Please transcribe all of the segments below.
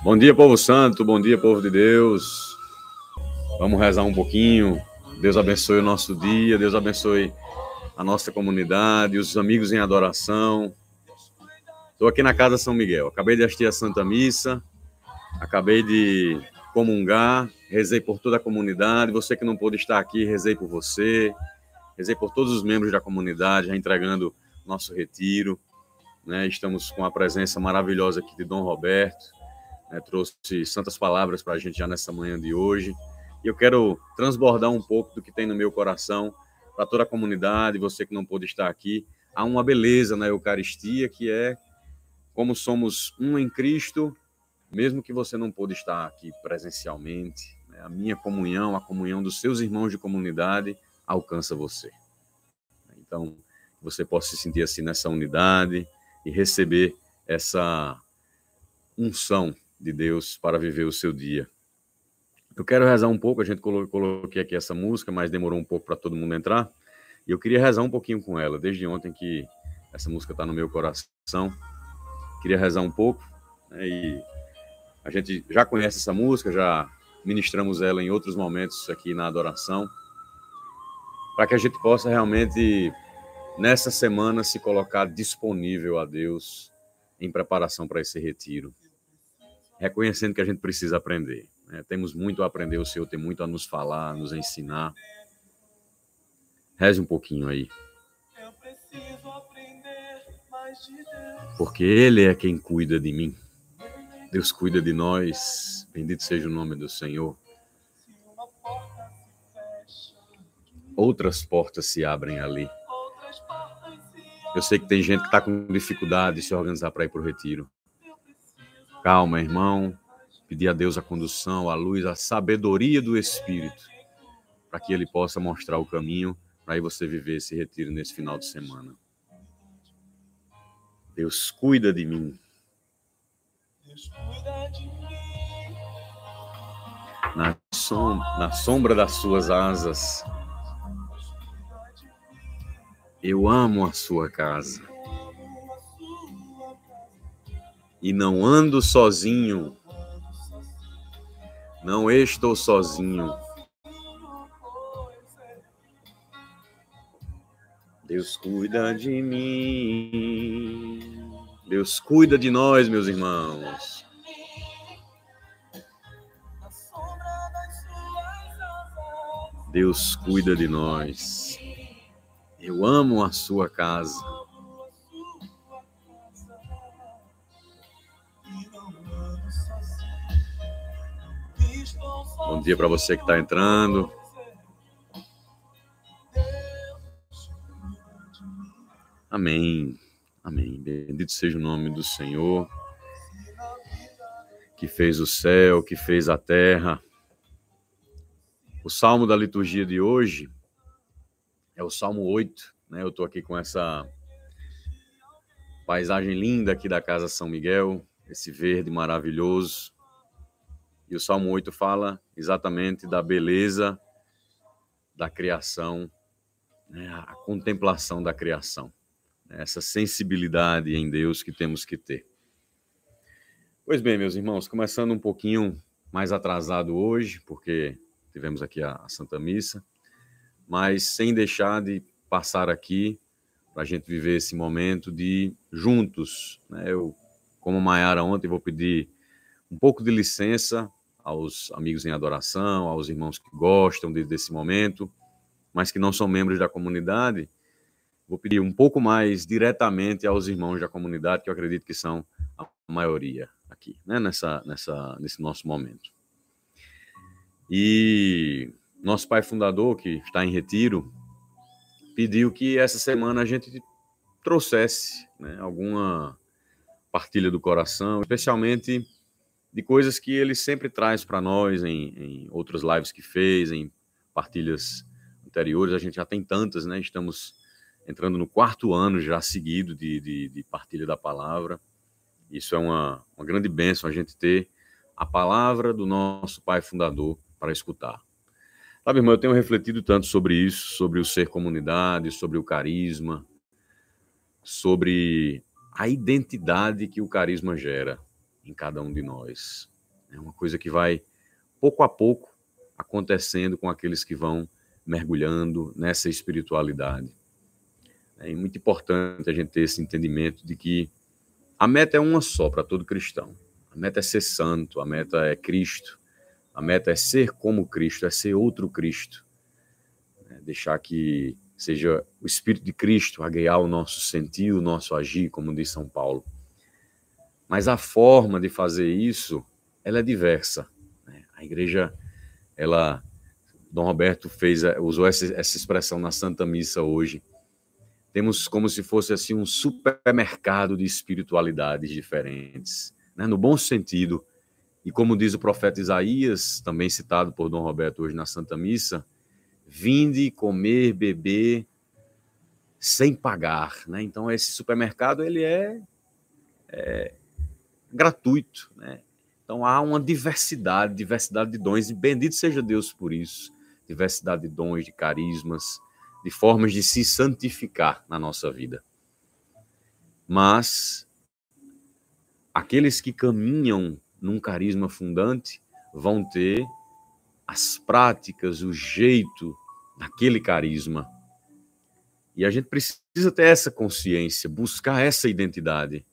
Bom dia, povo santo, bom dia, povo de Deus. Vamos rezar um pouquinho. Deus abençoe o nosso dia, Deus abençoe a nossa comunidade, os amigos em adoração. Estou aqui na Casa São Miguel. Acabei de assistir a Santa Missa, acabei de comungar, rezei por toda a comunidade. Você que não pôde estar aqui, rezei por você, rezei por todos os membros da comunidade, já entregando nosso retiro. Né? Estamos com a presença maravilhosa aqui de Dom Roberto né, trouxe santas palavras para a gente já nessa manhã de hoje. E eu quero transbordar um pouco do que tem no meu coração para toda a comunidade, você que não pôde estar aqui. Há uma beleza na Eucaristia que é como somos um em Cristo, mesmo que você não pôde estar aqui presencialmente. Né, a minha comunhão, a comunhão dos seus irmãos de comunidade alcança você. Então, você possa se sentir assim nessa unidade e receber essa unção de Deus para viver o seu dia. Eu quero rezar um pouco, a gente coloquei aqui essa música, mas demorou um pouco para todo mundo entrar. E eu queria rezar um pouquinho com ela, desde ontem que essa música está no meu coração. Queria rezar um pouco, né, e a gente já conhece essa música, já ministramos ela em outros momentos aqui na adoração, para que a gente possa realmente, nessa semana, se colocar disponível a Deus em preparação para esse retiro reconhecendo que a gente precisa aprender. Né? Temos muito a aprender, o Senhor tem muito a nos falar, a nos ensinar. Reze um pouquinho aí. Porque Ele é quem cuida de mim. Deus cuida de nós. Bendito seja o nome do Senhor. Outras portas se abrem ali. Eu sei que tem gente que está com dificuldade de se organizar para ir para o retiro. Calma, irmão. Pedir a Deus a condução, a luz, a sabedoria do Espírito, para que Ele possa mostrar o caminho para aí você viver esse retiro nesse final de semana. Deus cuida de mim. Na, som, na sombra das suas asas, eu amo a sua casa e não ando sozinho. Não estou sozinho. Deus cuida de mim. Deus cuida de nós, meus irmãos. Deus cuida de nós. Eu amo a sua casa. Dia para você que está entrando. Amém. Amém. Bendito seja o nome do Senhor, que fez o céu, que fez a terra. O salmo da liturgia de hoje é o salmo 8. Né? Eu estou aqui com essa paisagem linda aqui da Casa São Miguel, esse verde maravilhoso. E o Salmo 8 fala exatamente da beleza da criação, né, a contemplação da criação, né, essa sensibilidade em Deus que temos que ter. Pois bem, meus irmãos, começando um pouquinho mais atrasado hoje, porque tivemos aqui a, a Santa Missa, mas sem deixar de passar aqui para a gente viver esse momento de juntos. Né? Eu, como Maiara ontem, vou pedir um pouco de licença aos amigos em adoração, aos irmãos que gostam de, desse momento, mas que não são membros da comunidade, vou pedir um pouco mais diretamente aos irmãos da comunidade, que eu acredito que são a maioria aqui, né, nessa, nessa, nesse nosso momento. E nosso pai fundador, que está em retiro, pediu que essa semana a gente trouxesse né, alguma partilha do coração, especialmente de coisas que ele sempre traz para nós em, em outras lives que fez, em partilhas anteriores. A gente já tem tantas, né? Estamos entrando no quarto ano já seguido de, de, de partilha da palavra. Isso é uma, uma grande bênção a gente ter a palavra do nosso Pai Fundador para escutar. Sabe, irmão, eu tenho refletido tanto sobre isso, sobre o ser comunidade, sobre o carisma, sobre a identidade que o carisma gera em cada um de nós. É uma coisa que vai pouco a pouco acontecendo com aqueles que vão mergulhando nessa espiritualidade. É muito importante a gente ter esse entendimento de que a meta é uma só para todo cristão. A meta é ser santo, a meta é Cristo, a meta é ser como Cristo, é ser outro Cristo. É deixar que seja o Espírito de Cristo a guiar o nosso sentir, o nosso agir, como diz São Paulo. Mas a forma de fazer isso, ela é diversa. Né? A igreja, ela Dom Roberto fez, eh, usou essa, essa expressão na Santa Missa hoje. Temos como se fosse assim um supermercado de espiritualidades diferentes, né? no bom sentido. E como diz o profeta Isaías, também citado por Dom Roberto hoje na Santa Missa, vinde comer, beber sem pagar, né? Então esse supermercado ele é, é gratuito, né? Então há uma diversidade, diversidade de dons e bendito seja Deus por isso diversidade de dons, de carismas, de formas de se santificar na nossa vida. Mas aqueles que caminham num carisma fundante vão ter as práticas, o jeito daquele carisma. E a gente precisa ter essa consciência, buscar essa identidade.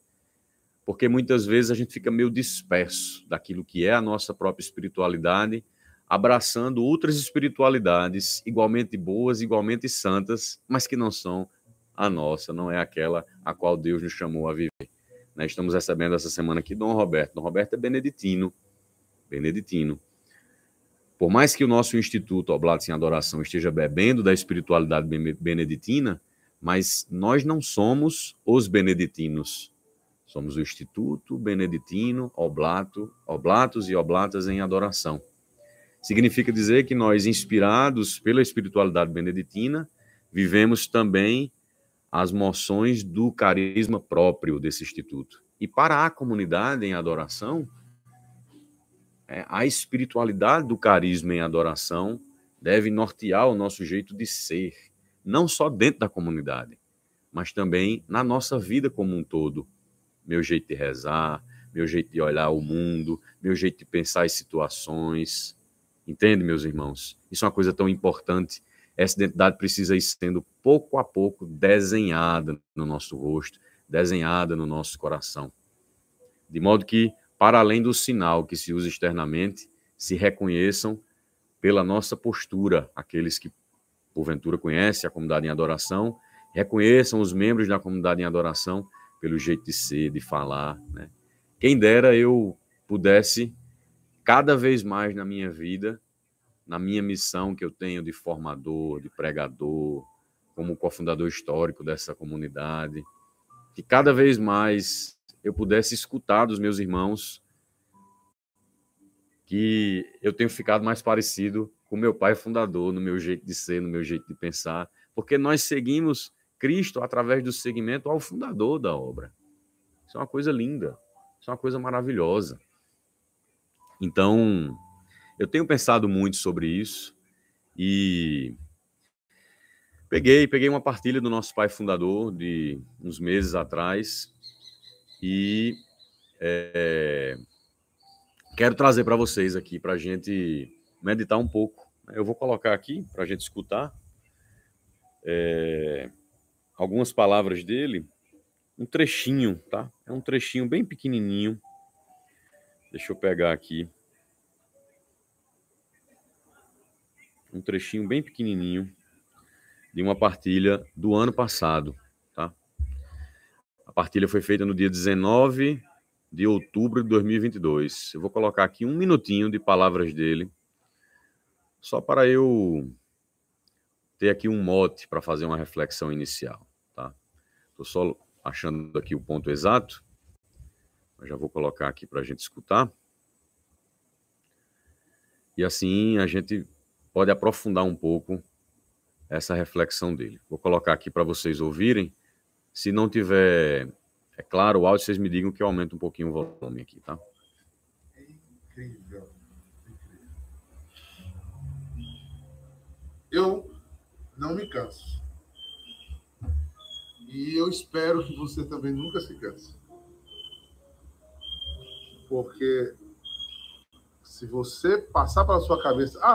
Porque muitas vezes a gente fica meio disperso daquilo que é a nossa própria espiritualidade abraçando outras espiritualidades igualmente boas, igualmente santas, mas que não são a nossa, não é aquela a qual Deus nos chamou a viver. Nós estamos recebendo essa semana aqui Dom Roberto. Dom Roberto é beneditino. Beneditino. Por mais que o nosso Instituto Oblatos em Adoração esteja bebendo da espiritualidade beneditina, mas nós não somos os beneditinos. Somos o Instituto Beneditino Oblato, Oblatos e Oblatas em Adoração. Significa dizer que nós, inspirados pela espiritualidade beneditina, vivemos também as moções do carisma próprio desse instituto. E para a comunidade em adoração, é, a espiritualidade do carisma em adoração deve nortear o nosso jeito de ser, não só dentro da comunidade, mas também na nossa vida como um todo. Meu jeito de rezar, meu jeito de olhar o mundo, meu jeito de pensar as situações, Entende, meus irmãos? Isso é uma coisa tão importante. Essa identidade precisa ir sendo pouco a pouco desenhada no nosso rosto, desenhada no nosso coração. De modo que, para além do sinal que se usa externamente, se reconheçam pela nossa postura, aqueles que porventura conhecem a comunidade em adoração, reconheçam os membros da comunidade em adoração pelo jeito de ser, de falar. Né? Quem dera eu pudesse cada vez mais na minha vida, na minha missão que eu tenho de formador, de pregador, como cofundador histórico dessa comunidade, que cada vez mais eu pudesse escutar dos meus irmãos que eu tenho ficado mais parecido com meu pai fundador, no meu jeito de ser, no meu jeito de pensar, porque nós seguimos Cristo através do seguimento ao fundador da obra. Isso é uma coisa linda, isso é uma coisa maravilhosa. Então, eu tenho pensado muito sobre isso e peguei, peguei uma partilha do nosso pai fundador de uns meses atrás e é, quero trazer para vocês aqui para a gente meditar um pouco. Eu vou colocar aqui para a gente escutar é, algumas palavras dele, um trechinho, tá? É um trechinho bem pequenininho Deixa eu pegar aqui. Um trechinho bem pequenininho de uma partilha do ano passado, tá? A partilha foi feita no dia 19 de outubro de 2022. Eu vou colocar aqui um minutinho de palavras dele, só para eu ter aqui um mote para fazer uma reflexão inicial, tá? Estou só achando aqui o ponto exato. Eu já vou colocar aqui para a gente escutar. E assim a gente pode aprofundar um pouco essa reflexão dele. Vou colocar aqui para vocês ouvirem. Se não tiver, é claro, o áudio, vocês me digam que eu aumento um pouquinho o volume aqui, tá? É incrível. incrível. Eu não me canso. E eu espero que você também nunca se canse Porque se você passar pela sua cabeça, ah,